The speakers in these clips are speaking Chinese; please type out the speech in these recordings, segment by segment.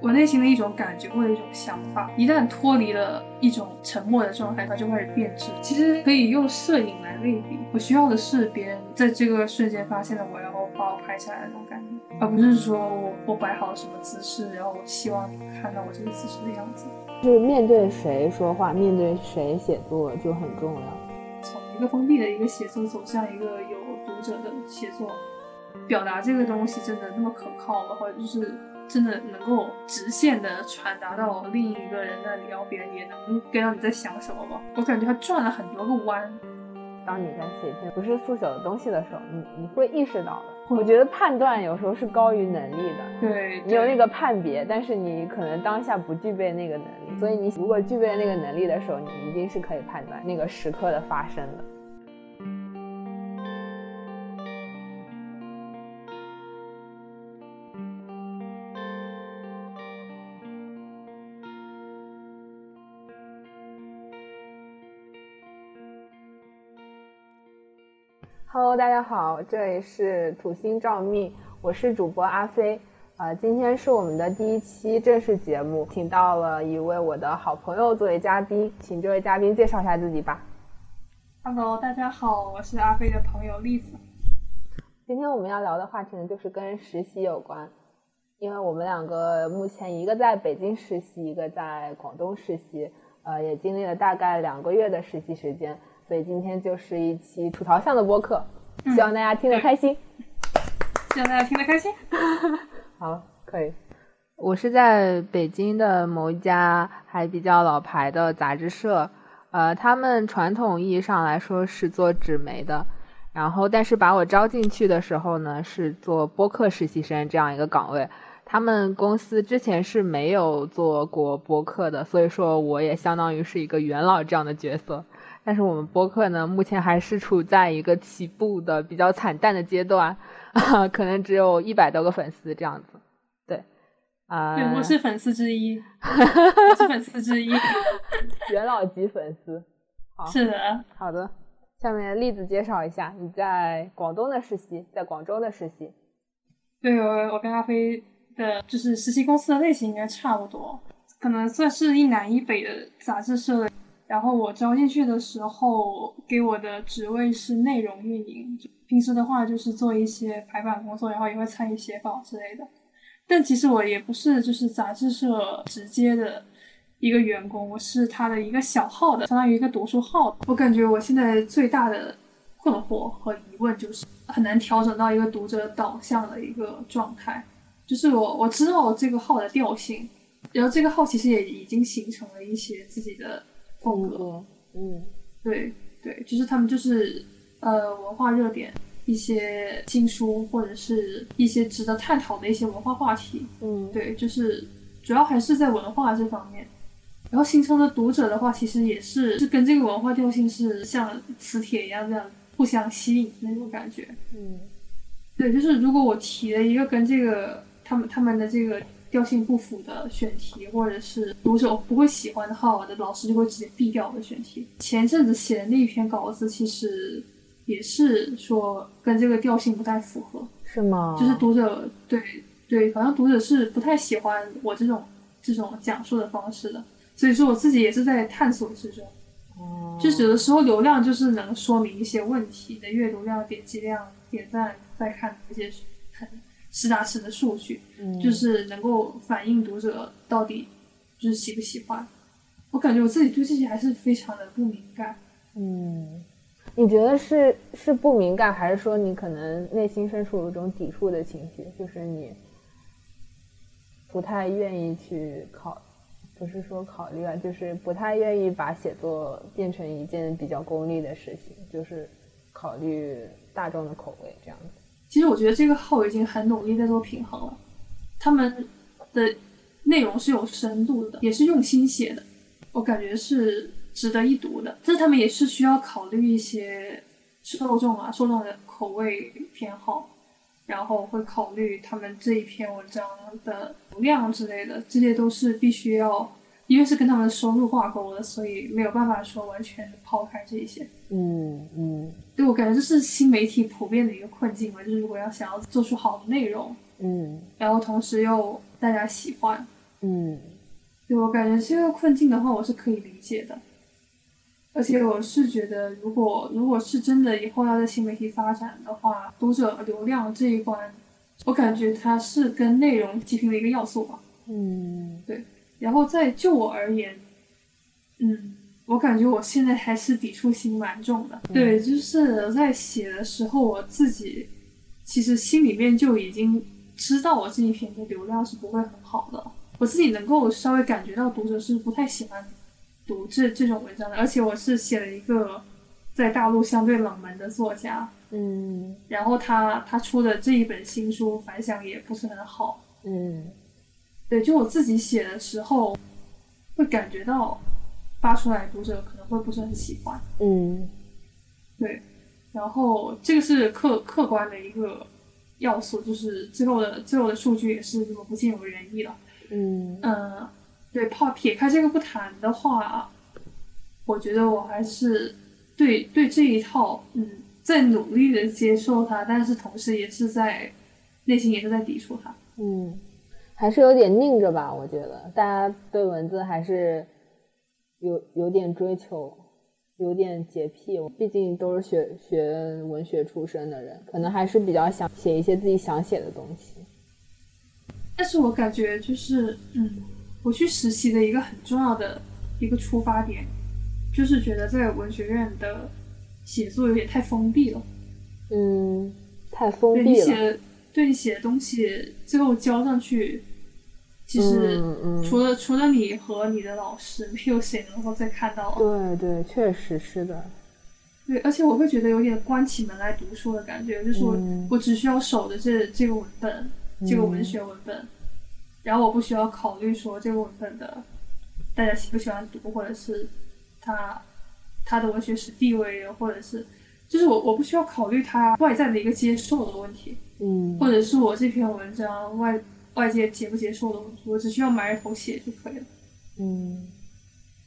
我内心的一种感觉或者一种想法，一旦脱离了一种沉默的状态，它就开始变质。其实可以用摄影来类比，我需要的是别人在这个瞬间发现了我，然后把我拍下来的那种感觉，而不是说我我摆好了什么姿势，然后我希望你看到我这个姿势的样子。就是面对谁说话，面对谁写作就很重要。从一个封闭的一个写作走向一个有读者的写作，表达这个东西真的那么可靠吗？或者就是真的能够直线的传达到另一个人那里，然后别人也能 get 到你在想什么吗？我感觉他转了很多个弯。当你在写一篇不是速写的东西的时候，你你会意识到的。我觉得判断有时候是高于能力的。对，你有那个判别，但是你可能当下不具备那个能力，所以你如果具备那个能力的时候，你一定是可以判断那个时刻的发生的。Hello，大家好，这里是土星照命，我是主播阿飞。呃，今天是我们的第一期正式节目，请到了一位我的好朋友作为嘉宾，请这位嘉宾介绍一下自己吧。Hello，大家好，我是阿飞的朋友栗子。今天我们要聊的话题呢，就是跟实习有关，因为我们两个目前一个在北京实习，一个在广东实习，呃，也经历了大概两个月的实习时间。所以今天就是一期吐槽向的播客，希望大家听得开心。希望大家听得开心。好，可以。我是在北京的某一家还比较老牌的杂志社，呃，他们传统意义上来说是做纸媒的，然后但是把我招进去的时候呢，是做播客实习生这样一个岗位。他们公司之前是没有做过播客的，所以说我也相当于是一个元老这样的角色。但是我们播客呢，目前还是处在一个起步的比较惨淡的阶段，啊，可能只有一百多个粉丝这样子。对，啊，对，我是粉丝之一，我是粉丝之一，元老级粉丝。好，是的，好的。下面例子介绍一下你在广东的实习，在广州的实习。对，我我跟阿飞的就是实习公司的类型应该差不多，可能算是一南一北的杂志社。然后我招进去的时候，给我的职位是内容运营。平时的话就是做一些排版工作，然后也会参与写稿之类的。但其实我也不是就是杂志社直接的一个员工，我是他的一个小号的，相当于一个读书号。我感觉我现在最大的困惑和疑问就是很难调整到一个读者导向的一个状态。就是我我知道这个号的调性，然后这个号其实也已经形成了一些自己的。风格，嗯，对对，就是他们就是呃文化热点，一些新书或者是一些值得探讨的一些文化话题，嗯，对，就是主要还是在文化这方面，然后形成的读者的话，其实也是是跟这个文化调性是像磁铁一样这样互相吸引那种感觉，嗯，对，就是如果我提了一个跟这个他们他们的这个。调性不符的选题，或者是读者不会喜欢的话，我，的老师就会直接毙掉我的选题。前阵子写的那一篇稿子，其实也是说跟这个调性不太符合，是吗？就是读者对对，好像读者是不太喜欢我这种这种讲述的方式的，所以说我自己也是在探索之中。哦，就有的时候流量就是能说明一些问题的阅读量、点击量、点赞、再看这些很。实打实的数据，就是能够反映读者到底就是喜不喜欢。我感觉我自己对这些还是非常的不敏感。嗯，你觉得是是不敏感，还是说你可能内心深处有一种抵触的情绪？就是你不太愿意去考，不是说考虑啊，就是不太愿意把写作变成一件比较功利的事情，就是考虑大众的口味这样子。其实我觉得这个号已经很努力在做平衡了，他们的内容是有深度的，也是用心写的，我感觉是值得一读的。但是他们也是需要考虑一些受众啊，受众的口味偏好，然后会考虑他们这一篇文章的流量之类的，这些都是必须要。因为是跟他们的收入挂钩的，所以没有办法说完全抛开这一些。嗯嗯，对我感觉这是新媒体普遍的一个困境吧，就是如果要想要做出好的内容，嗯，然后同时又大家喜欢，嗯，对我感觉这个困境的话，我是可以理解的。而且我是觉得，如果如果是真的以后要在新媒体发展的话，读者流量这一关，我感觉它是跟内容齐平的一个要素吧。嗯，对。然后在就我而言，嗯，我感觉我现在还是抵触心蛮重的。对，就是在写的时候，我自己其实心里面就已经知道我这一篇的流量是不会很好的，我自己能够稍微感觉到读者是不太喜欢。读这这种文章的，而且我是写了一个在大陆相对冷门的作家，嗯，然后他他出的这一本新书反响也不是很好，嗯，对，就我自己写的时候，会感觉到发出来读者可能会不是很喜欢，嗯，对，然后这个是客客观的一个要素，就是最后的最后的数据也是这么不尽如人意了，嗯嗯。对，怕撇开这个不谈的话，我觉得我还是对对这一套，嗯，在努力的接受它，但是同时也是在内心也是在抵触它。嗯，还是有点拧着吧？我觉得大家对文字还是有有点追求，有点洁癖。毕竟都是学学文学出身的人，可能还是比较想写一些自己想写的东西。但是我感觉就是，嗯。我去实习的一个很重要的一个出发点，就是觉得在文学院的写作有点太封闭了。嗯，太封闭了。对你写，的东西，最后交上去，其实除了除了你和你的老师，没有谁能够再看到。对对，确实是的。对，而且我会觉得有点关起门来读书的感觉，就是我我只需要守着这这个文本，这个文学文本。然后我不需要考虑说这个文本的大家喜不喜欢读，或者是他他的文学史地位，或者是就是我我不需要考虑他外在的一个接受的问题，嗯，或者是我这篇文章外外界接不接受的问题，我只需要埋着头写就可以了，嗯，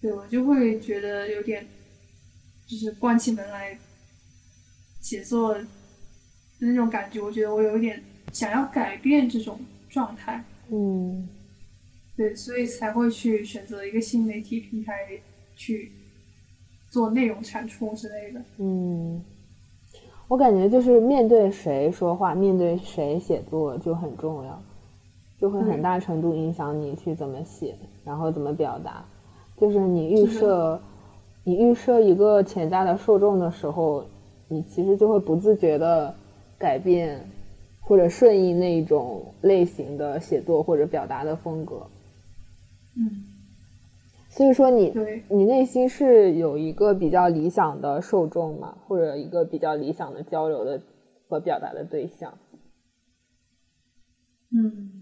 对我就会觉得有点就是关起门来写作的那种感觉，我觉得我有一点想要改变这种状态。嗯，对，所以才会去选择一个新媒体平台去做内容产出之类的。嗯，我感觉就是面对谁说话，面对谁写作就很重要，就会很大程度影响你去怎么写，然后怎么表达。就是你预设，你预设一个潜在的受众的时候，你其实就会不自觉的改变。或者顺应那一种类型的写作或者表达的风格，嗯，所以说你对你内心是有一个比较理想的受众嘛，或者一个比较理想的交流的和表达的对象。嗯，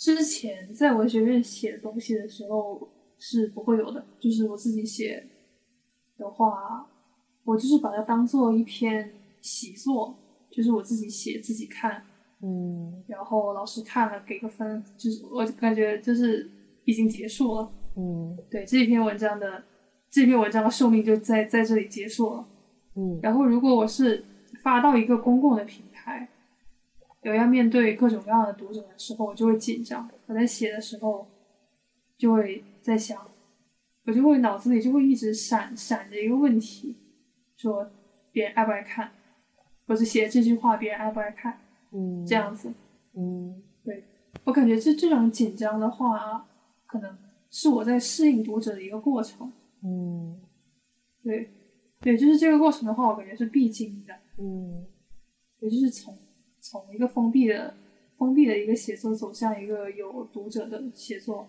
之前在文学院写东西的时候是不会有的，就是我自己写的话，我就是把它当做一篇习作。就是我自己写自己看，嗯，然后老师看了给个分，就是我感觉就是已经结束了，嗯，对这篇文章的这篇文章的寿命就在在这里结束了，嗯，然后如果我是发到一个公共的平台，有要面对各种各样的读者的时候，我就会紧张。我在写的时候就会在想，我就会脑子里就会一直闪闪着一个问题，说别人爱不爱看。或者写这句话，别人爱不爱看？嗯，这样子，嗯，对我感觉这这种紧张的话，可能是我在适应读者的一个过程。嗯，对，对，就是这个过程的话，我感觉是必经的。嗯，也就是从从一个封闭的封闭的一个写作走向一个有读者的写作。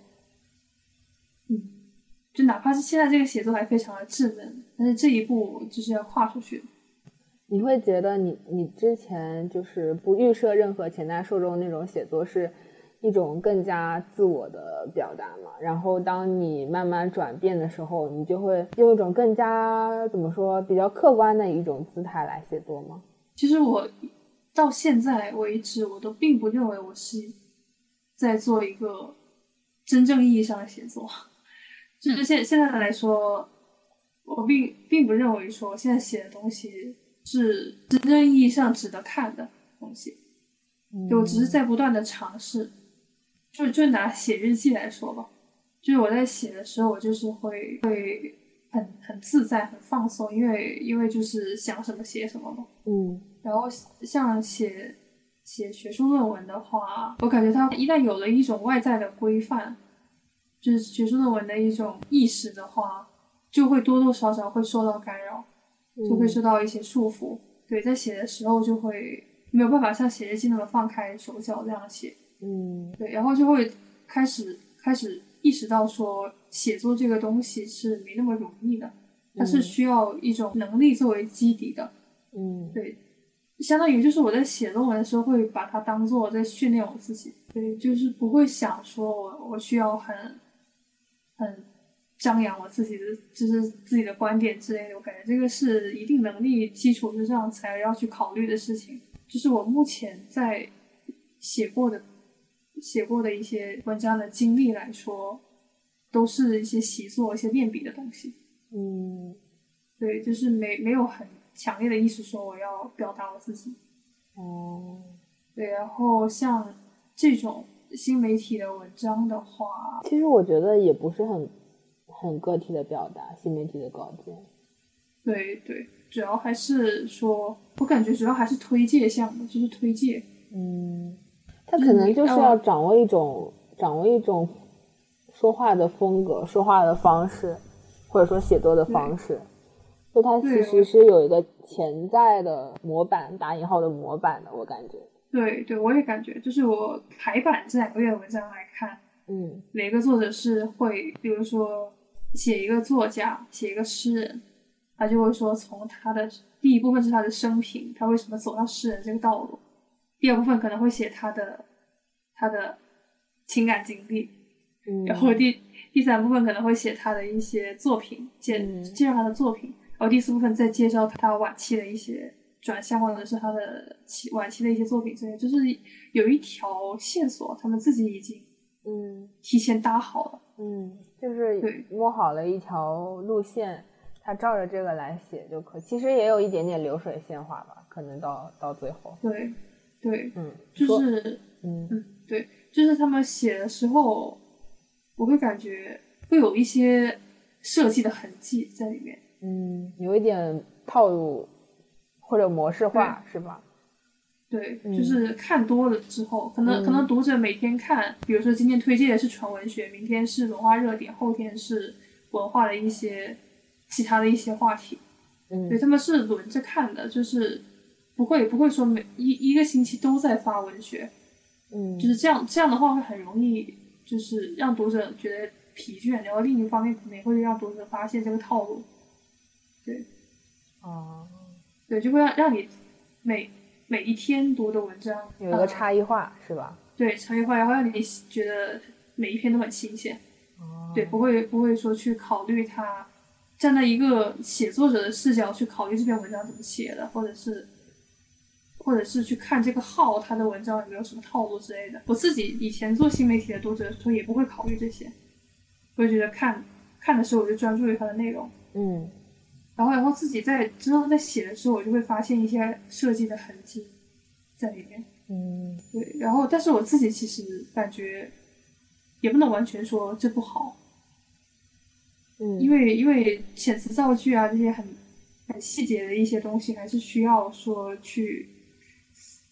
嗯，就哪怕是现在这个写作还非常的稚嫩，但是这一步就是要跨出去。你会觉得你你之前就是不预设任何潜在受众那种写作是一种更加自我的表达嘛？然后当你慢慢转变的时候，你就会用一种更加怎么说比较客观的一种姿态来写作吗？其实我到现在为止，我都并不认为我是在做一个真正意义上的写作。就是现现在来说，我并并不认为说我现在写的东西。是真正意义上值得看的东西，就只是在不断的尝试。就就拿写日记来说吧，就是我在写的时候，我就是会会很很自在、很放松，因为因为就是想什么写什么嘛。嗯然后像写写学术论文的话，我感觉它一旦有了一种外在的规范，就是学术论文的一种意识的话，就会多多少少会受到干扰，就会受到一些束缚。对，在写的时候就会没有办法像写日记那么放开手脚这样写。嗯对，然后就会开始开始意识到说，写作这个东西是没那么容易的，它是需要一种能力作为基底的。嗯对，相当于就是我在写论文的时候会把它当做在训练我自己，对，就是不会想说我我需要很很张扬我自己的就是自己的观点之类的，我感觉这个是一定能力基础之上才要去考虑的事情。就是我目前在写过的写过的一些文章的经历来说，都是一些习作、一些练笔的东西。嗯对，就是没没有很强烈的意识说我要表达我自己。哦，对，然后像这种新媒体的文章的话，其实我觉得也不是很很个体的表达，新媒体的稿件。对对，主要还是说，我感觉主要还是推介项目，就是推介。嗯，他可能就是要掌握一种掌握一种说话的风格、说话的方式，或者说写作的方式。就它其实是有一个潜在的模板，打引号的模板的，我感觉。对对，我也感觉，就是我排版这两个月的文章来看，嗯每个作者是会，比如说写一个作家，写一个诗人，他就会说从他的第一部分是他的生平，他为什么走到诗人这个道路；第二部分可能会写他的他的情感经历，嗯，然后第第三部分可能会写他的一些作品，介嗯介绍他的作品，然后第四部分再介绍他晚期的一些转向或者是他的期晚期的一些作品之类，就是有一条线索，他们自己已经嗯提前搭好了。嗯，就是对摸好了一条路线，他照着这个来写就可。其实也有一点点流水线化吧，可能到到最后。对，对，嗯，就是嗯嗯，对，就是他们写的时候，我会感觉会有一些设计的痕迹在里面。嗯，有一点套路或者模式化，是吧？对，嗯。就是看多了之后，可能、可能读者每天看，比如说今天推荐的是纯文学，明天是文化热点，后天是文化的一些其他的一些话题，嗯。对，他们是轮着看的，就是不会不会说每一一个星期都在发文学，嗯，就是这样，这样的话会很容易就是让读者觉得疲倦，然后另一方面可能也会让读者发现这个套路，对。哦，对，就会让让你每每一天读的文章有一个呃差异化，是吧？对差异化，然后让你觉得每一篇都很新鲜，哦，对，不会不会说去考虑它，站在一个写作者的视角去考虑这篇文章怎么写的，或者是或者是去看这个号他的文章有没有什么套路之类的。我自己以前做新媒体的读者的时候也不会考虑这些，我就觉得看看的时候我就专注于它的内容，嗯然后然后自己在之后在写的时候，我就会发现一些设计的痕迹在里面。嗯对，然后但是我自己其实感觉也不能完全说这不好，嗯，因为因为遣词造句啊这些很很细节的一些东西，还是需要说去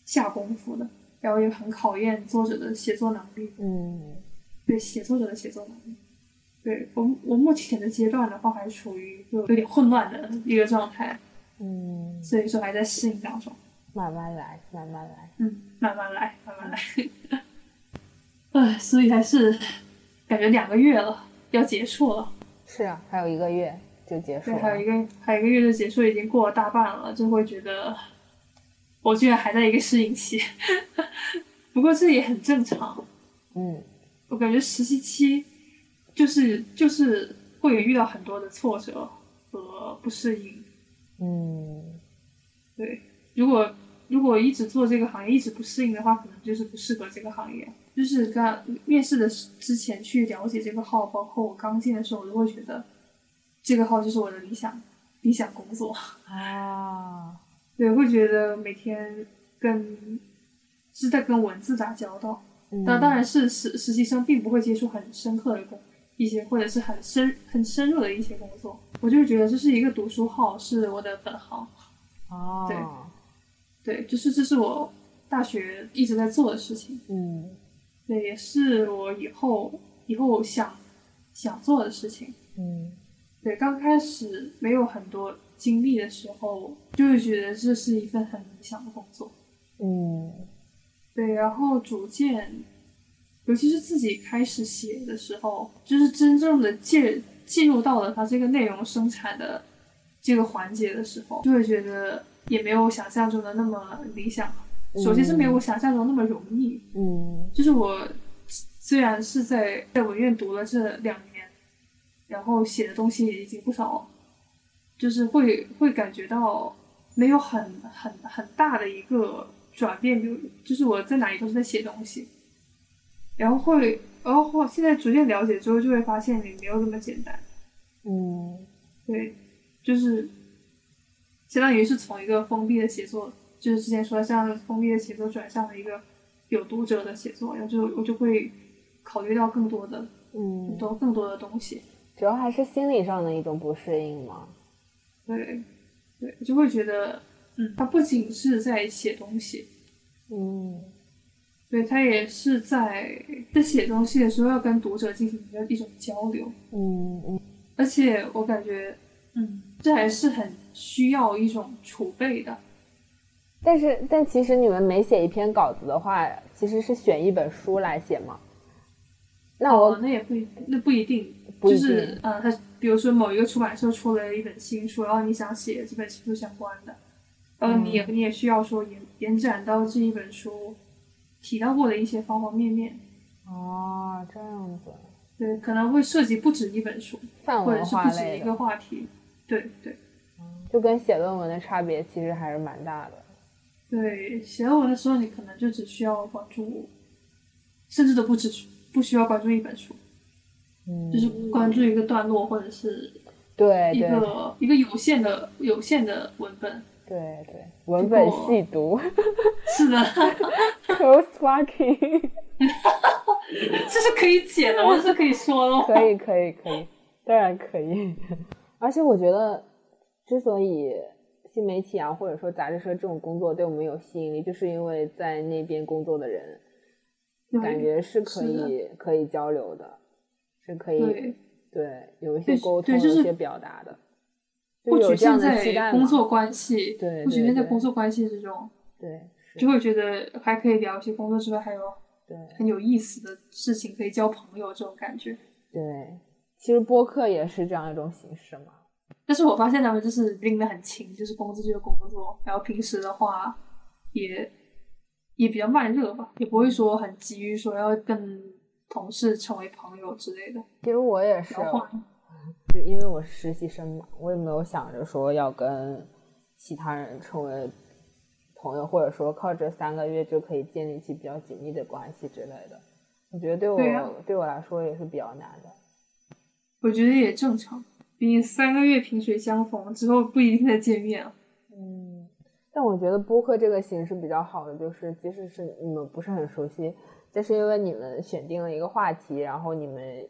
下功夫的，然后也很考验作者的写作能力，嗯对写作者的写作能力。对我我目前的阶段的话，还处于一个有点混乱的一个状态，嗯，所以说还在适应当中。慢慢来，慢慢来。嗯，慢慢来，慢慢来。唉，所以还是感觉两个月了，要结束了。是啊，还有一个月就结束对，了。还有一个还有一个月就结束，已经过了大半了，就会觉得我居然还在一个适应期。不过这也很正常，嗯我感觉实习期就是就是会遇到很多的挫折和不适应。嗯对，如果如果一直做这个行业一直不适应的话，可能就是不适合这个行业。就是刚面试的之前去了解这个号，包括我刚进的时候，我都会觉得这个号就是我的理想理想工作。啊，对，会觉得每天跟是在跟文字打交道，那当然是实实习生并不会接触很深刻的工一些或者是很深很深入的一些工作。我就觉得这是一个读书号，是我的本行。哦，对，对，就是这是我大学一直在做的事情。嗯，对，也是我以后以后想想做的事情。嗯，对，刚开始没有很多经历的时候，就会觉得这是一份很理想的工作。嗯，对，然后逐渐，尤其是自己开始写的时候，就是真正的进进入到了它这个内容生产的这个环节的时候，就会觉得也没有想象中的那么理想。首先是没有我想象中那么容易。嗯，就是我虽然是在在文院读了这两年，然后写的东西已经不少，就是会会感觉到没有很很很大的一个转变，比如就是我在哪里都是在写东西，然后会，然后现在逐渐了解之后，就会发现也没有那么简单。嗯，对，就是相当于是从一个封闭的写作，就是之前说的像封闭的写作转向了一个有读者的写作，然后就我就会考虑到更多的嗯，多更多的东西。主要还是心理上的一种不适应嘛。对，对，就会觉得，嗯，他不仅是在写东西，嗯对他也是在在写东西的时候要跟读者进行一个一种交流，嗯嗯而且我感觉，嗯，这还是很需要一种储备的。但是，但其实你们每写一篇稿子的话，其实是选一本书来写吗？那我、哦、那也不一那不一定，不一定就是呃，他比如说某一个出版社出了一本新书，然后你想写这本新书相关的，然后你也、你也需要说延延展到这一本书提到过的一些方方面面，哦这样子，对，可能会涉及不止一本书，泛文或者是化类的不止一个，话题，对对就跟写论文的差别其实还是蛮大的。对，写论文的时候你可能就只需要关注，甚至都不只不需要关注一本书，嗯，就是关注一个段落或者是一对对个一个有限的有限的文本。对对，文本细读。是的，，close walking，这是可以剪的，这是可以说的吗。可以可以可以，当然可以。而且我觉得，之所以新媒体啊，或者说杂志社这种工作对我们有吸引力，就是因为在那边工作的人，感觉是可以可以交流的，是可以对，对有一些沟通，有一些表达的，就不局限在工作关系，对不局限在工作关系之中，对就会觉得还可以聊一些工作之外还有对很有意思的事情，可以交朋友这种感觉。对，其实播客也是这样一种形式嘛。但是我发现他们就是拎得很轻，就是工作就是工作，然后平时的话也也比较慢热吧，也不会说很急于说要跟同事成为朋友之类的。其实我也是，是因为我是实习生嘛，我也没有想着说要跟其他人成为朋友，或者说靠这三个月就可以建立起比较紧密的关系之类的。我觉得对我对我来说也是比较难的。我觉得也正常，毕竟三个月萍水相逢之后不一定再见面了。嗯，但我觉得播客这个形式比较好的就是，即使是你们不是很熟悉，但是因为你们选定了一个话题，然后你们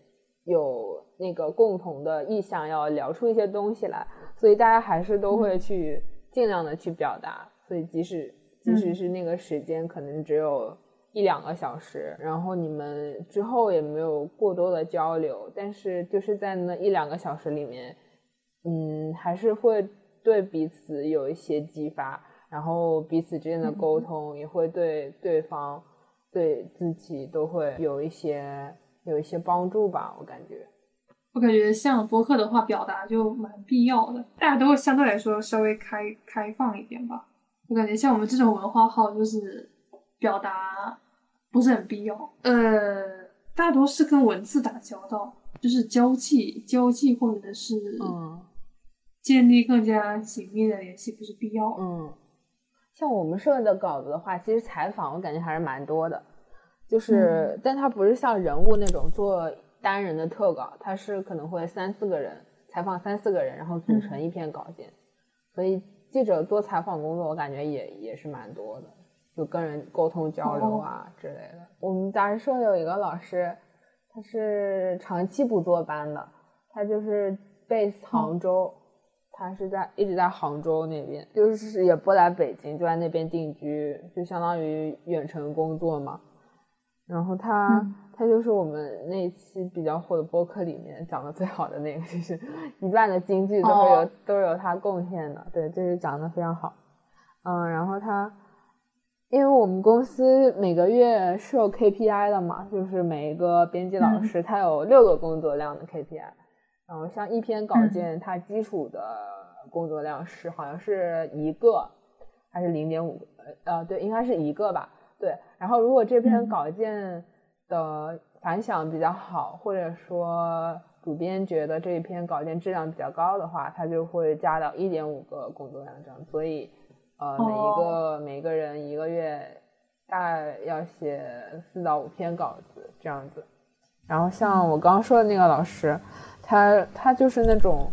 有那个共同的意向要聊出一些东西来，所以大家还是都会去尽量的去表达。所以即使即使嗯。是那个时间可能只有一两个小时，然后你们之后也没有过多的交流，但是就是在那一两个小时里面，嗯，还是会对彼此有一些激发，然后彼此之间的沟通也会对对方、对自己都会有一些有一些帮助吧，我感觉。我感觉像博客的话，表达就蛮必要的，大家都会相对来说稍微开开放一点吧。我感觉像我们这种文化号，就是表达不是很必要，呃，大多是跟文字打交道，就是交际、交际或者是嗯建立更加紧密的联系，不是必要。嗯，像我们社的稿子的话，其实采访我感觉还是蛮多的，就是、嗯但他不是像人物那种做单人的特稿，他是可能会三四个人采访三四个人，然后组成一篇稿件，所以记者做采访工作，我感觉也也是蛮多的，就跟人沟通交流啊之类的。我们杂志社有一个老师，他是长期不坐班的，他就是 base 杭州，他是在一直在杭州那边，就是也不来北京，就在那边定居，就相当于远程工作嘛。然后他他就是我们那一期比较火的播客里面讲的最好的那个，就是一半的金句都是由都是由他贡献的，对，就是讲的非常好。嗯，然后他，因为我们公司每个月是有 KPI 的嘛，就是每一个编辑老师他有六个工作量的 KPI，然后像一篇稿件，它基础的工作量是好像是一个还是零点五呃，对，应该是一个吧。对，然后如果这篇稿件的反响比较好，或者说主编觉得这一篇稿件质量比较高的话，他就会加到一点五个工作量这样。所以，呃，每一个每个人一个月大概要写四到五篇稿子这样子。然后像我刚刚说的那个老师，他他就是那种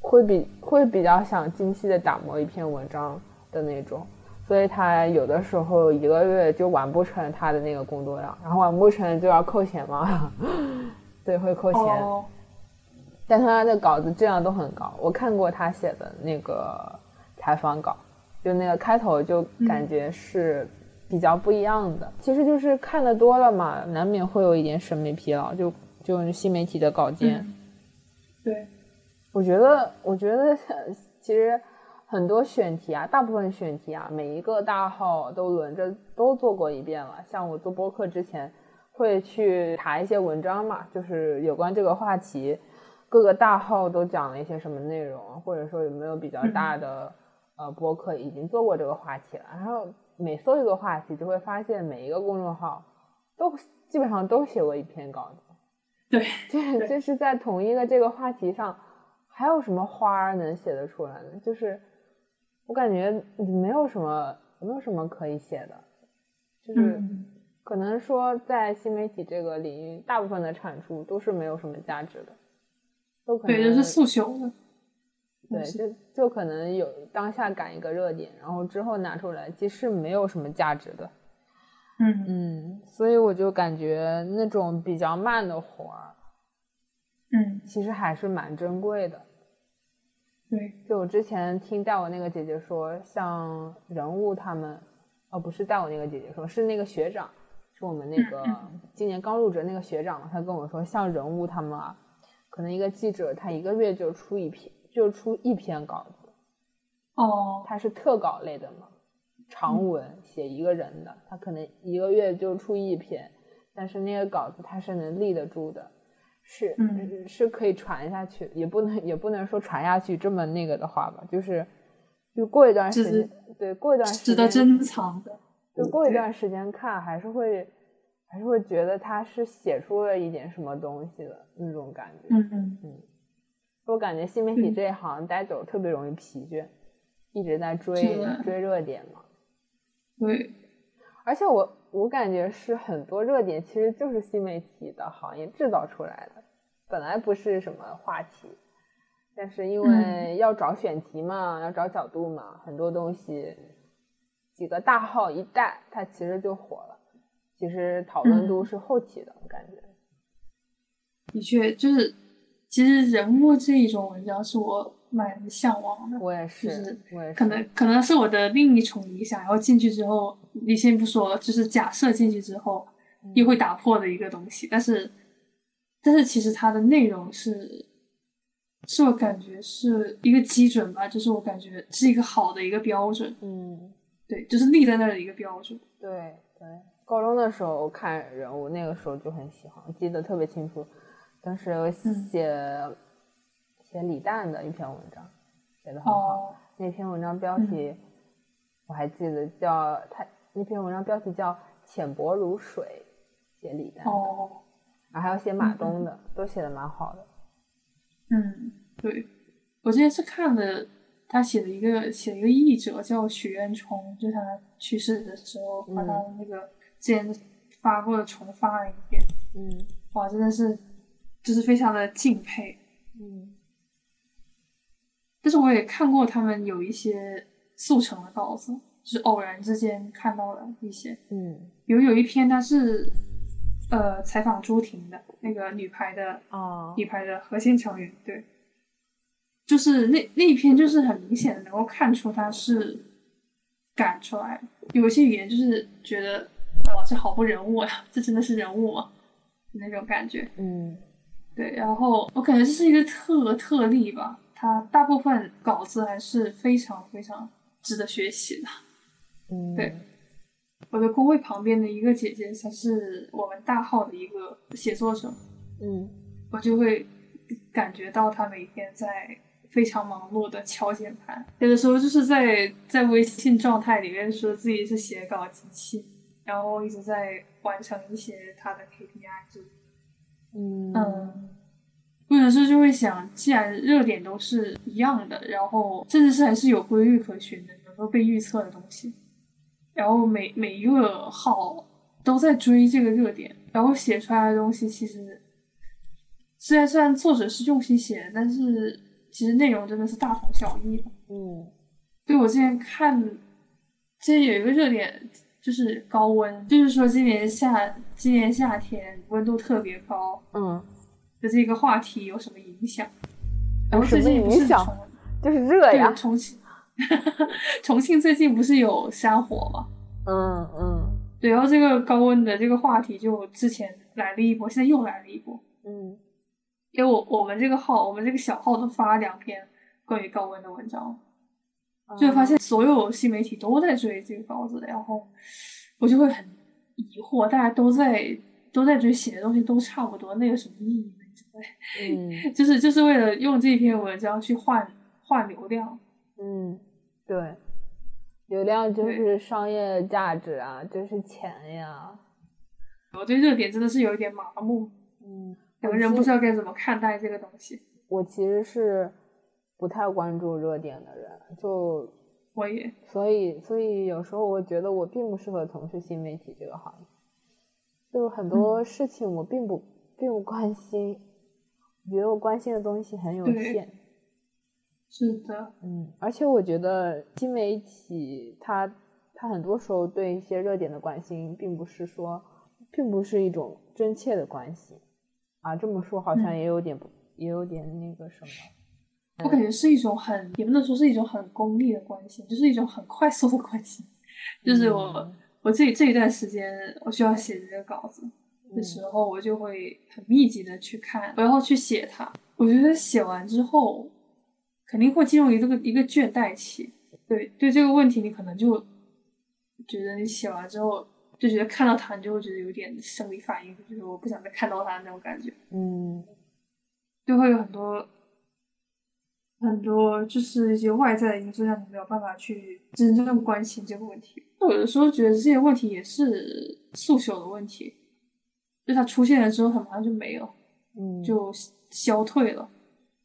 会比会比较想精细的打磨一篇文章的那种。所以他有的时候一个月就完不成他的那个工作量，然后完不成就要扣钱嘛，对，会扣钱。但他的稿子质量都很高，我看过他写的那个采访稿，就那个开头就感觉是比较不一样的。其实就是看的多了嘛，难免会有一点审美疲劳，就就新媒体的稿件。对，我觉得，我觉得 其实。很多选题啊，大部分选题啊，每一个大号都轮着都做过一遍了。像我做播客之前，会去查一些文章嘛，就是有关这个话题，各个大号都讲了一些什么内容，或者说有没有比较大的呃播客已经做过这个话题了。然后每搜一个话题，就会发现每一个公众号都基本上都写过一篇稿子。对，这这是在同一个这个话题上，还有什么花能写得出来呢？就是。我感觉没有什么，没有什么可以写的，就是可能说在新媒体这个领域，大部分的产出都是没有什么价值的，都可能对，就是速朽的，对，就就可能有当下赶一个热点，然后之后拿出来，其实没有什么价值的，嗯。嗯，所以我就感觉那种比较慢的活儿，嗯，其实还是蛮珍贵的。对，就我之前听带我那个姐姐说，像人物他们，哦，不是带我那个姐姐说，是那个学长，是我们那个今年刚入职那个学长，他跟我说，像人物他们啊，可能一个记者他一个月就出一篇，就出一篇稿子，哦，他是特稿类的嘛，长文写一个人的，他可能一个月就出一篇，但是那个稿子他是能立得住的。是，是可以传下去，也不能也不能说传下去这么那个的话吧，就是，就过一段时间，对，过一段时间值得珍藏的，就过一段时间看，还是会，还是会觉得他是写出了一点什么东西的那种感觉。嗯嗯嗯，我感觉新媒体这一行待久特别容易疲倦，一直在追追热点嘛。对，而且我。我感觉是很多热点其实就是新媒体的行业制造出来的，本来不是什么话题，但是因为要找选题嘛，要找角度嘛，很多东西几个大号一带，它其实就火了。其实讨论度是后期的，我感觉。的确，就是其实人物这一种文章是我。蛮向往的，我也是，我也是，可能可能是我的另一重理想。然后进去之后，你先不说，就是假设进去之后又会打破的一个东西。但是，但是其实它的内容是，是我感觉是一个基准吧，就是我感觉是一个好的一个标准。嗯，对，就是立在那儿的一个标准。对对，高中的时候看人物，那个时候就很喜欢，记得特别清楚，当时我写。写李诞的一篇文章，写的很好。那篇文章标题我还记得，叫他那篇文章标题叫《浅薄如水》，写李诞。哦，然后还要写马东的，都写的蛮好的。嗯，对，我之前是看了他写的一个写一个译者叫许渊冲，就是他去世的时候把他的那个之前发过的重发了一遍。嗯，哇，真的是就是非常的敬佩。嗯。但是我也看过他们有一些速成的稿子，就是偶然之间看到了一些。嗯，有有一篇它是呃采访朱婷的那个女排的哦，女排的核心成员，对，就是那那一篇就是很明显的能够看出他是赶出来的，有一些语言就是觉得哇这好不人物呀，这真的是人物吗？那种感觉。嗯对，然后我感觉这是一个特特例吧，他大部分稿子还是非常非常值得学习的。嗯，对我的工位旁边的一个姐姐，她是我们大号的一个写作者，嗯我就会感觉到她每天在非常忙碌的敲键盘，有的时候就是在在微信状态里面说自己是写稿机器，然后一直在完成一些她的 KPI 之类的嗯嗯，或者是就会想，既然热点都是一样的，然后甚至是还是有规律可循的，能够被预测的东西，然后每每一个号都在追这个热点，然后写出来的东西其实虽然虽然作者是用心写的，但是其实内容真的是大同小异的。嗯对我之前看，之前有一个热点就是高温，就是说今年夏今年夏天温度特别高，嗯，的这个话题有什么影响？然后最近不是重就是热呀，重庆，重庆最近不是有山火吗？嗯嗯对，然后这个高温的这个话题就之前来了一波，现在又来了一波。嗯因为我我们这个号，我们这个小号都发了两篇关于高温的文章，就会发现所有新媒体都在追这个稿子，然后我就会很疑惑，大家都在都在追写的东西都差不多，那有什么意义呢？嗯 就是就是为了用这篇文章去换换流量。嗯，对，流量就是商业价值啊，就是钱呀。我对热点真的是有一点麻木，嗯，两个人不知道该怎么看待这个东西。我其实是不太关注热点的人，就我也所以所以有时候我觉得我并不适合从事新媒体这个行业，就很多事情我并不并不关心，我觉得我关心的东西很有限。是的，嗯，而且我觉得新媒体它它很多时候对一些热点的关心，并不是说，并不是一种真切的关心啊。这么说好像嗯也有点不，也有点那个什么。我感觉是一种很，也不能说是一种很功利的关心，就是一种很快速的关心。就是我、嗯我这这一段时间，我需要写这个稿子的时候，我就会很密集的去看，然后去写它。我觉得写完之后，肯定会进入一个一个倦怠期。对对，这个问题你可能就觉得你写完之后，就觉得看到它，你就会觉得有点生理反应，就觉得我不想再看到它那种感觉。嗯就会有很多很多就是一些外在的因素，让你没有办法去真正关心这个问题。我有的时候觉得这些问题也是速朽的问题，就它出现了之后，它马上就没了，嗯，就消退了，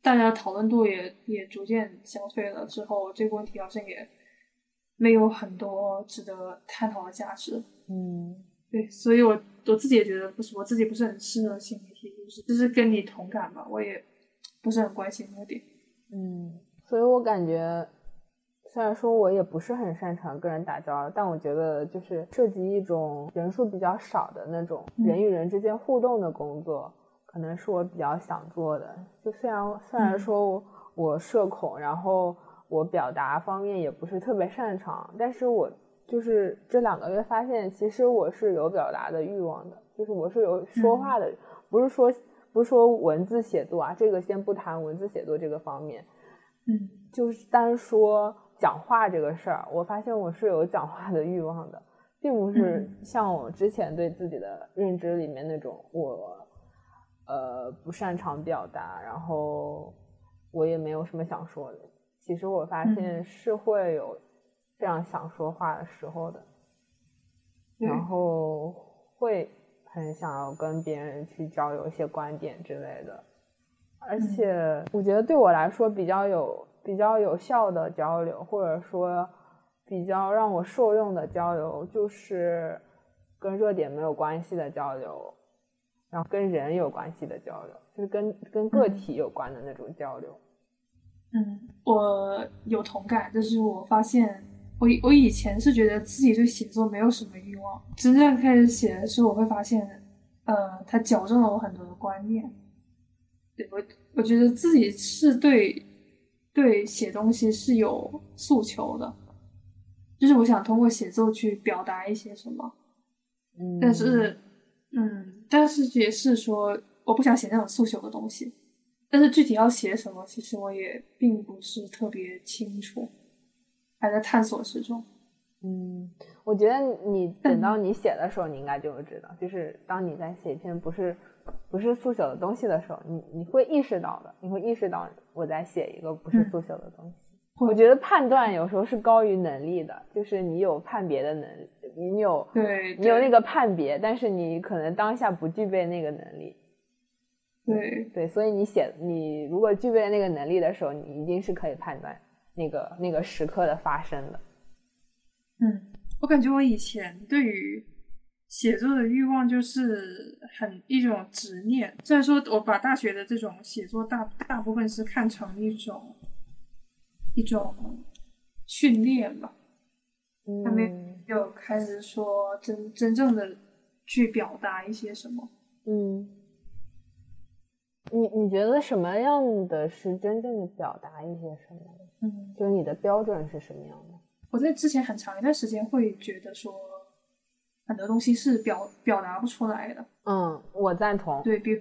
大家讨论度也也逐渐消退了。之后这个问题好像也没有很多值得探讨的价值。嗯对，所以我我自己也觉得不是我自己不是很适合新媒体，就是就是跟你同感吧，我也不是很关心那个点。嗯，所以我感觉，虽然说我也不是很擅长跟人打交道，但我觉得就是涉及一种人数比较少的那种嗯。人与人之间互动的工作，可能是我比较想做的。就虽然虽然嗯。说我社恐，然后我表达方面也不是特别擅长，但是我就是这两个月发现，其实我是有表达的欲望的，就是我是有说嗯。话的，不是说不是说文字写作啊，这个先不谈文字写作这个方面，嗯。就是单说讲话这个事儿，我发现我是有讲话的欲望的，并不是嗯。像我之前对自己的认知里面那种我呃不擅长表达，然后我也没有什么想说的。其实我发现嗯是会有这样想说话的时候的，对然后会很想要跟别人去交流一些观点之类的。而嗯。且我觉得对我来说比较有比较有效的交流，或者说比较让我受用的交流，就是跟热点没有关系的交流，然后跟人有关系的交流，就是跟跟个嗯体有关的那种交流。嗯，我有同感，就是我发现我我以前是觉得自己对写作没有什么欲望，真正开始写的时候，我会发现，呃，它矫正了我很多的观念。对我，我觉得自己是对对写东西是有诉求的，就是我想通过写作去表达一些什么。嗯，但是，嗯，但是也是说，我不想写那种诉求的东西。但是具体要写什么，其实我也并不是特别清楚，还在探索之中。嗯，我觉得你等到你写的时候，你应该就会知道，就是当你在写一篇不是不是速朽的东西的时候，你你会意识到的，你会意识到我在写一个不是速朽的东西。我觉得判断有时候是高于能力的，就是你有判别的能力，你有对，你有那个判别，但是你可能当下不具备那个能力。对对，所以你写你如果具备那个能力的时候，你一定是可以判断那个那个时刻的发生的。嗯，我感觉我以前对于写作的欲望就是很一种执念。虽然说我把大学的这种写作大大部分是看成一种一种训练吧，还没有开始说真真正的去表达一些什么。嗯。你你觉得什么样的是真正的表达一些什么？嗯，就是你的标准是什么样的？我在之前很长一段时间会觉得说，很多东西是表表达不出来的。嗯，我赞同。对，比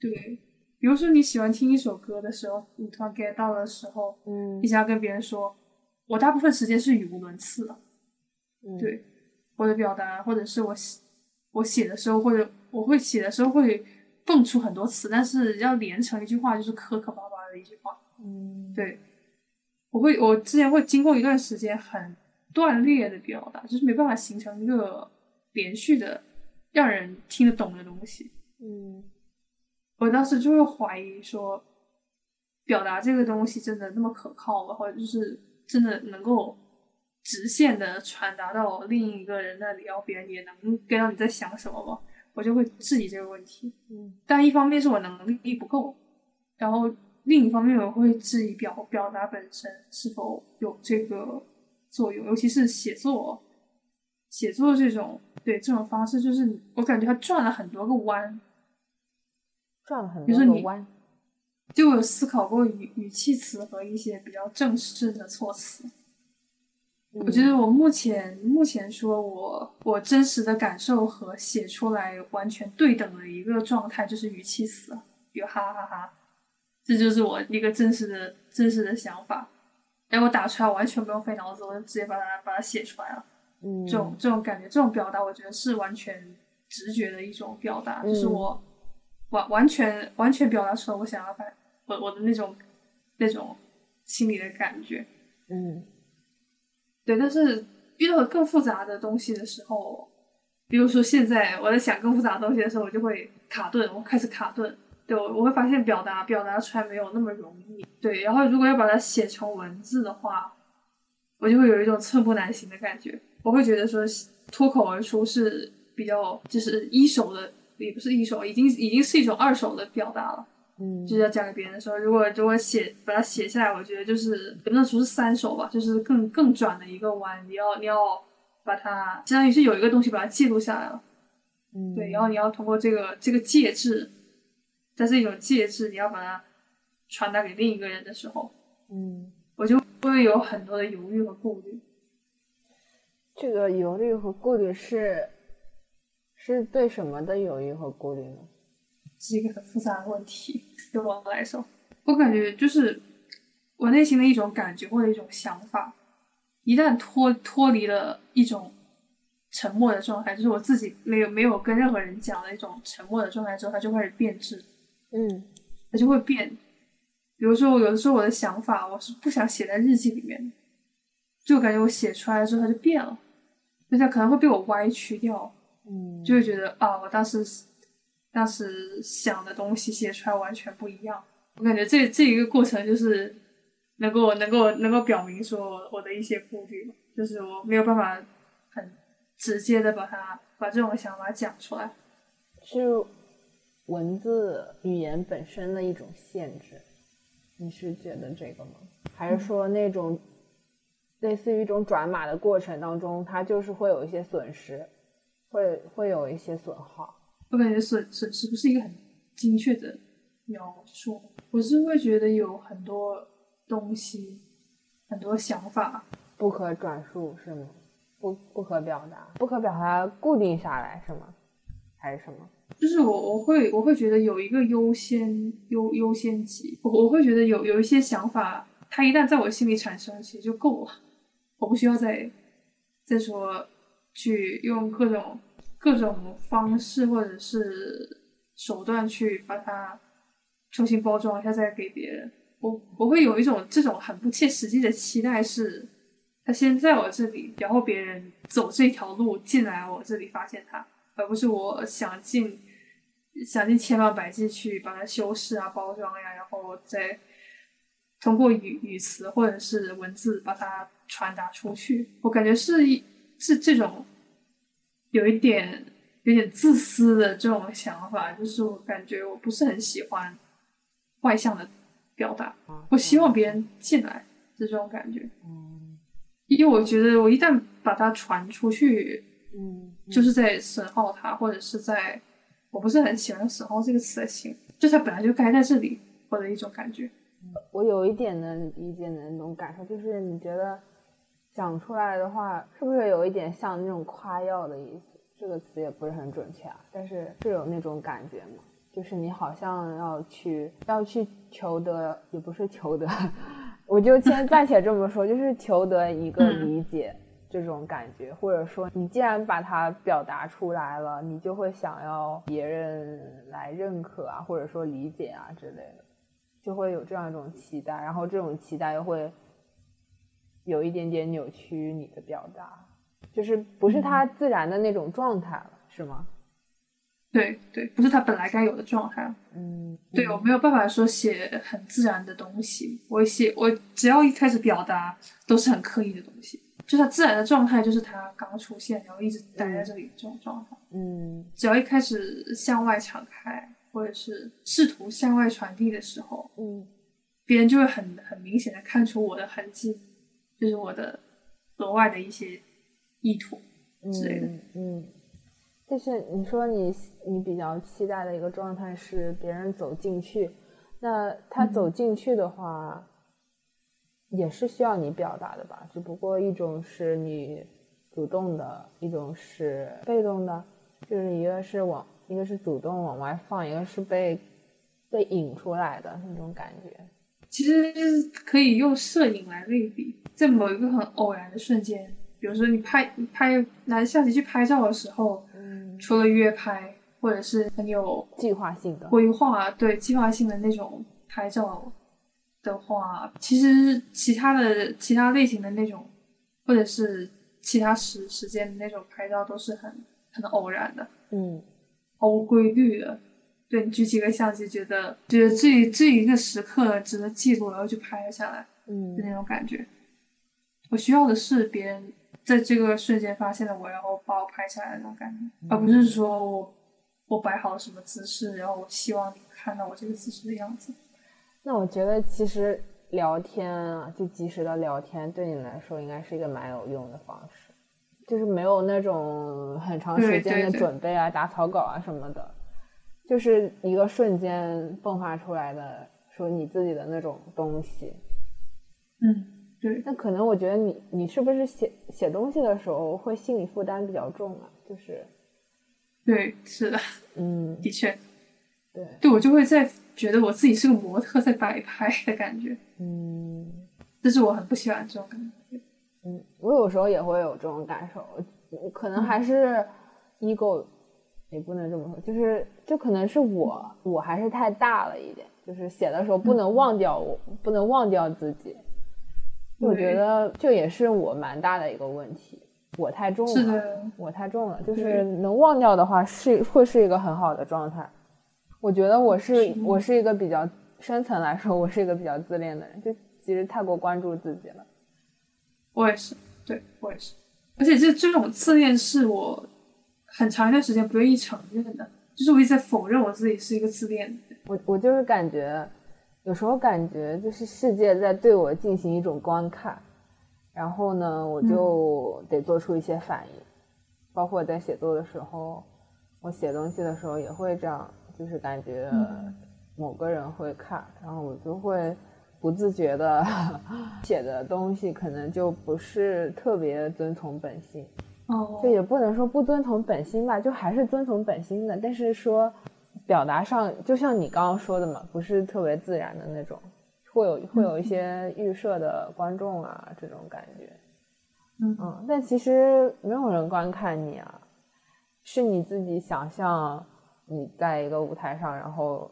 对，比如说你喜欢听一首歌的时候，你突然 get 到的时候，嗯，你想要跟别人说，我大部分时间是语无伦次的。嗯，对，我的表达或者是我写我写的时候，或者我会写的时候会。蹦出很多词，但是要连成一句话，就是磕磕巴巴的一句话。嗯，对，我会，我之前会经过一段时间很断裂的表达，就是没办法形成一个连续的让人听得懂的东西。嗯，我当时就会怀疑说，表达这个东西真的那么可靠吗？或者就是真的能够直线的传达到另一个人那里，然后别人也能 get 到你在想什么吗？我就会质疑这个问题，嗯，但一方面是我能力不够，然后另一方面我会质疑表表达本身是否有这个作用，尤其是写作，写作这种对这种方式，就是我感觉它转了很多个弯，转了很多个弯，就我有思考过语语气词和一些比较正式的措辞。我觉得我目前目前说我我真实的感受和写出来完全对等的一个状态就是语气词，比如哈哈哈，这就是我一个真实的真实的想法。哎，我打出来完全不用费脑子，我就直接把它把它写出来了。嗯，这种这种感觉，这种表达，我觉得是完全直觉的一种表达，就是我完完全完全表达出了我想要把我我的那种那种心里的感觉。嗯。对，但是遇到更复杂的东西的时候，比如说现在我在想更复杂的东西的时候，我就会卡顿，我开始卡顿。对，我我会发现表达表达出来没有那么容易。对，然后如果要把它写成文字的话，我就会有一种寸步难行的感觉。我会觉得说脱口而出是比较就是一手的，也不是一手，已经已经是一种二手的表达了。嗯，就是要讲给别人的时候，如果如果写把它写下来，我觉得就是也不能说是三手吧，就是更更转的一个弯。你要你要把它，相当于是有一个东西把它记录下来了，嗯，对，然后你要通过这个这个介质，它是一种介质，你要把它传达给另一个人的时候，嗯，我就会有很多的犹豫和顾虑。这个犹豫和顾虑是是对什么的犹豫和顾虑呢？是一个很复杂的问题，对我来说，我感觉就是我内心的一种感觉或者一种想法，一旦脱脱离了一种沉默的状态，就是我自己没有没有跟任何人讲的一种沉默的状态之后，它就开始变质，嗯，它就会变。比如说，有的时候我的想法我是不想写在日记里面的，就感觉我写出来之后它就变了，就是可能会被我歪曲掉，嗯，就会觉得啊，我当时。当时想的东西写出来完全不一样，我感觉这这一个过程就是能够能够能够表明说我的一些顾虑，就是我没有办法很直接的把它把这种想法讲出来，是文字语言本身的一种限制，你是觉得这个吗？还是说那种类似于一种转码的过程当中，它就是会有一些损失，会会有一些损耗。我感觉损损失不是一个很精确的描述，我是会觉得有很多东西，很多想法不可转述是吗？不不可表达，不可表达固定下来是吗？还是什么？就是我我会我会觉得有一个优先优优先级，我我会觉得有有一些想法，它一旦在我心里产生，其实就够了，我不需要再再说去用各种各种方式或者是手段去把它重新包装一下再给别人。我我会有一种这种很不切实际的期待，是他先在我这里，然后别人走这条路进来我这里发现他。而不是我想尽想尽千方百计去把它修饰啊、包装呀，然后再通过语语词或者是文字把它传达出去。我感觉是一是这种有一点有点自私的这种想法，就是我感觉我不是很喜欢外向的表达。我希望别人进来这种感觉，因为我觉得我一旦把它传出去。嗯，就是在损耗它，或者是在，我不是很喜欢“损耗”这个词的形就它本来就该在这里，或者一种感觉。我有一点能理解的那种感受，就是你觉得讲出来的话，是不是有一点像那种夸耀的意思？这个词也不是很准确啊，但是是有那种感觉吗？就是你好像要去要去求得，也不是求得，我就先暂且这么说，就是求得一个理解。这种感觉，或者说你既然把它表达出来了，你就会想要别人来认可啊，或者说理解啊之类的，就会有这样一种期待，然后这种期待又会有一点点扭曲你的表达，就是不是他自然的那种状态了，是吗？对对，不是他本来该有的状态。嗯，对我没有办法说写很自然的东西，我写我只要一开始表达都是很刻意的东西。就是他自然的状态，就是他刚出现，然后一直待在这里这种状态。嗯，只要一开始向外敞开，或者是试图向外传递的时候，嗯，别人就会很很明显的看出我的痕迹，就是我的额外的一些意图之类的。嗯，就是你说你你比较期待的一个状态是别人走进去，那他走进去的话。也是需要你表达的吧，只不过一种是你主动的，一种是被动的，就是一个是往，一个是主动往外放，一个是被被引出来的那种感觉。其实可以用摄影来类比，在某一个很偶然的瞬间，比如说你拍拍拿着相机去拍照的时候，嗯，除了约拍，或者是很有计划性的规划，对计划性的那种拍照。的话，其实其他的其他类型的那种，或者是其他时时间的那种拍照都是很很偶然的，嗯，毫无规律的。对你举起个相机，觉得觉得这这一个时刻值得记录，然后就拍了下来，嗯，就那种感觉。我需要的是别人在这个瞬间发现了我，然后把我拍下来那种感觉，而不是说我我摆好了什么姿势，然后我希望你看到我这个姿势的样子。那我觉得其实聊天啊，就及时的聊天，对你来说应该是一个蛮有用的方式，就是没有那种很长时间的准备啊、打草稿啊什么的，就是一个瞬间迸发出来的，说你自己的那种东西。嗯，对。那可能我觉得你你是不是写写东西的时候会心理负担比较重啊？就是，对，是的，嗯，的确。对，对我就会在觉得我自己是个模特在摆拍的感觉，嗯，这是我很不喜欢这种感觉。嗯，我有时候也会有这种感受，可能还是 ego，也不能这么说，就是就可能是我我还是太大了一点，就是写的时候不能忘掉我，不能忘掉自己。我觉得这也是我蛮大的一个问题，我太重了，我太重了，就是能忘掉的话是会是一个很好的状态。我觉得我是我是一个比较深层来说，我是一个比较自恋的人，就其实太过关注自己了。我也是，对我也是，而且这这种自恋是我很长一段时间不愿意承认的，就是我一直在否认我自己是一个自恋。我我就是感觉，有时候感觉就是世界在对我进行一种观看，然后呢，我就得做出一些反应，包括在写作的时候，我写东西的时候也会这样，就是感觉某个人会看，然后我就会不自觉的 写的东西可能就不是特别遵从本心，哦，就也不能说不遵从本心吧，就还是遵从本心的，但是说表达上，就像你刚刚说的嘛，不是特别自然的那种。会有会有一些预设的观众啊，这种感觉，嗯。嗯，但其实没有人观看你啊，是你自己想象你在一个舞台上，然后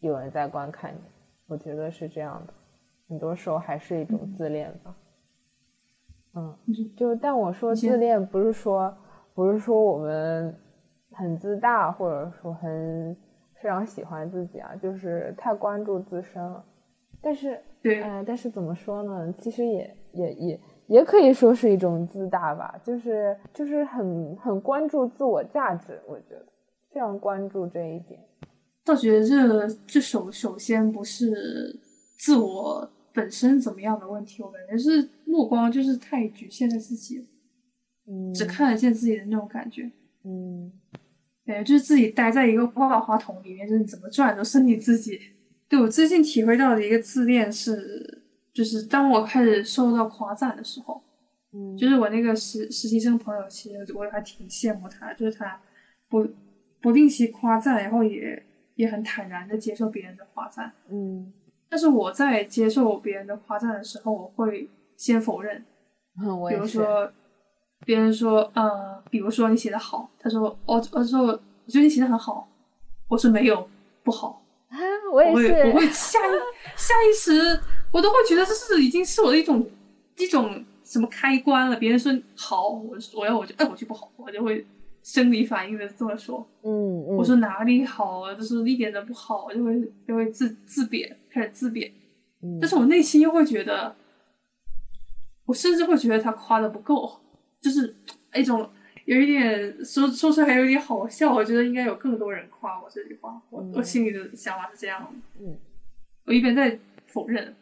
有人在观看你，我觉得是这样的，很多时候还是一种自恋吧，嗯，就但我说自恋不是说不是说我们很自大，或者说很非常喜欢自己啊，就是太关注自身了。但是，对，哎，但是怎么说呢？其实也也也也可以说是一种自大吧，就是就是很很关注自我价值，我觉得非常关注这一点。倒觉得这这首首先不是自我本身怎么样的问题，我感觉是目光就是太局限在自己，嗯，只看得见自己的那种感觉，嗯，感觉就是自己待在一个花花筒里面，就是你怎么转都是你自己。对我最近体会到的一个自恋是，就是当我开始受到夸赞的时候，嗯，就是我那个实实习生朋友，其实我还挺羡慕他，就是他不不定期夸赞，然后也也很坦然的接受别人的夸赞，嗯，但是我在接受别人的夸赞的时候，我会先否认，嗯，我比如说别人说，呃，比如说你写的好，他说，哦我说我觉得你写的很好，我说没有不好。我也是，我会下意下意识，我都会觉得这是已经是我的一种一种什么开关了。别人说好，我我要我就哎我就不好，我就会生理反应的这么说。嗯嗯，我说哪里好啊，就是一点都不好，我就会就会自自贬，开始自贬。嗯，但是我内心又会觉得，我甚至会觉得他夸的不够，就是一种。有一点说说出来还有点好笑，我觉得应该有更多人夸我这句话，我我心里的想法是这样的。嗯，我一边在否认，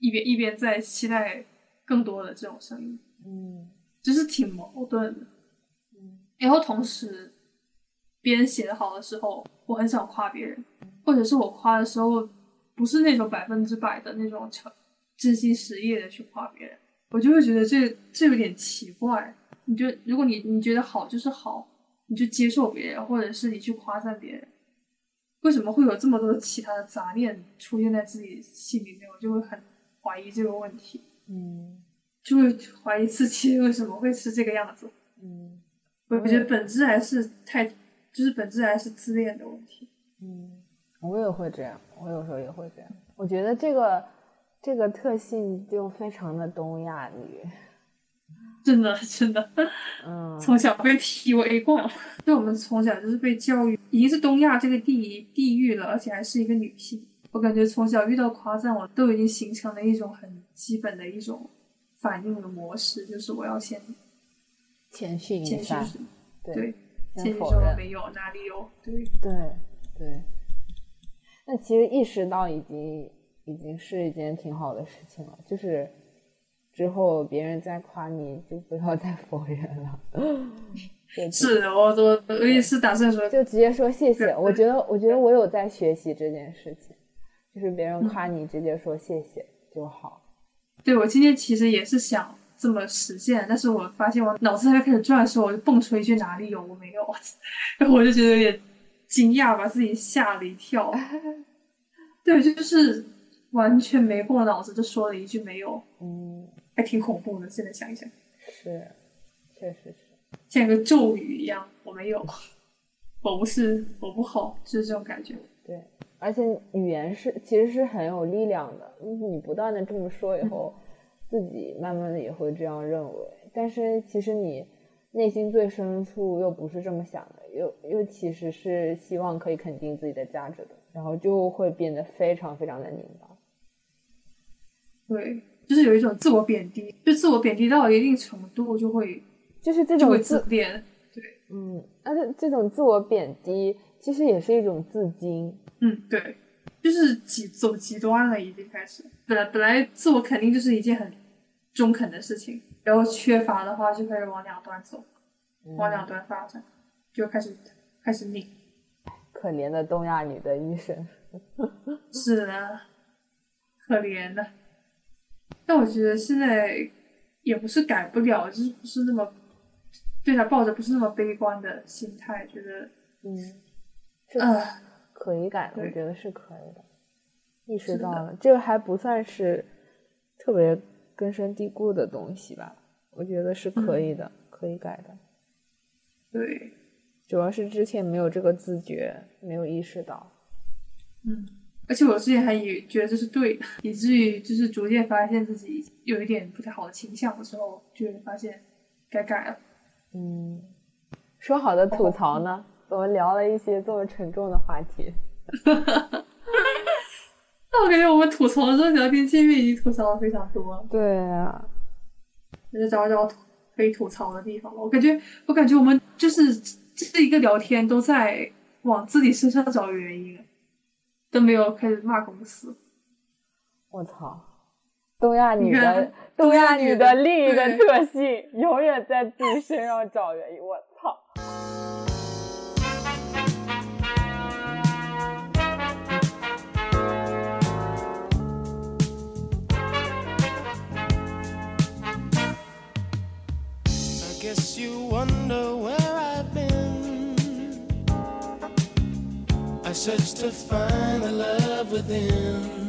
一边一边在期待更多的这种声音。嗯，就是挺矛盾的。嗯，然后同时，别人写的好的时候，我很想夸别人，或者是我夸的时候，不是那种百分之百的那种诚真心实意的去夸别人，我就会觉得这这有点奇怪。你就如果你你觉得好就是好，你就接受别人，或者是你去夸赞别人，为什么会有这么多其他的杂念出现在自己心里面？我就会很怀疑这个问题，嗯，就会怀疑自己为什么会是这个样子，嗯，我我觉得本质还是太，就是本质还是自恋的问题，嗯，我也会这样，我有时候也会这样，我觉得这个这个特性就非常的东亚女。真的，真的，嗯，从小被 PUA 惯了。对，我们从小就是被教育，已经是东亚这个地地域了，而且还是一个女性。我感觉从小遇到夸赞，我都已经形成了一种很基本的一种反应的模式，就是我要先谦逊一下，对，谦虚说没有，哪里有？对，对，对。那其实意识到已经已经是一件挺好的事情了，就是。之后别人再夸你，就不要再否认了。是，我我我也是打算说，就直接说谢谢。我觉得，我觉得我有在学习这件事情，就是别人夸你，直接说谢谢就好。对，我今天其实也是想这么实现，但是我发现我脑子还没开始转的时候，我就蹦出一句哪里有我没有，然后我就觉得有点惊讶，把自己吓了一跳。对，就是完全没过脑子就说了一句没有，嗯。还挺恐怖的，现在想一想，是，确实是像个咒语一样。我没有，我不是，我不好，就是这种感觉。对，而且语言是其实是很有力量的。你不断的这么说以后，自己慢慢的也会这样认为。但是其实你内心最深处又不是这么想的，又又其实是希望可以肯定自己的价值的，然后就会变得非常非常的拧巴。对。就是有一种自我贬低，就自我贬低到一定程度，就会就是这种自恋，对，嗯，而且这种自我贬低其实也是一种自矜，嗯，对，就是极走极端了，已经开始。本来本来自我肯定就是一件很中肯的事情，然后缺乏的话就开始往两端走，往两端发展，就开始开始拧。可怜的东亚女的一生，是的，可怜的。但我觉得现在也不是改不了，就是不是那么对他抱着不是那么悲观的心态，觉得嗯，啊，可以改，我觉得是可以的。意识到了，这个还不算是特别根深蒂固的东西吧？我觉得是可以的，可以改的。对，主要是之前没有这个自觉，没有意识到。嗯。而且我之前还以觉得这是对的，以至于就是逐渐发现自己有一点不太好的倾向的时候，就会发现该改了。嗯，说好的吐槽呢？怎么聊了一些这么沉重的话题？但我感觉我们吐槽的时候聊天界面已经吐槽了非常多了，对啊，那就找一找可以吐槽的地方了。我感觉，我感觉我们就是这一个聊天都在往自己身上找原因，都没有开始骂公司。我操！东亚女的东亚女的另一个特性，永远在自己身上找原因。我操！Guess you wonder where I've been. I searched to find the love within.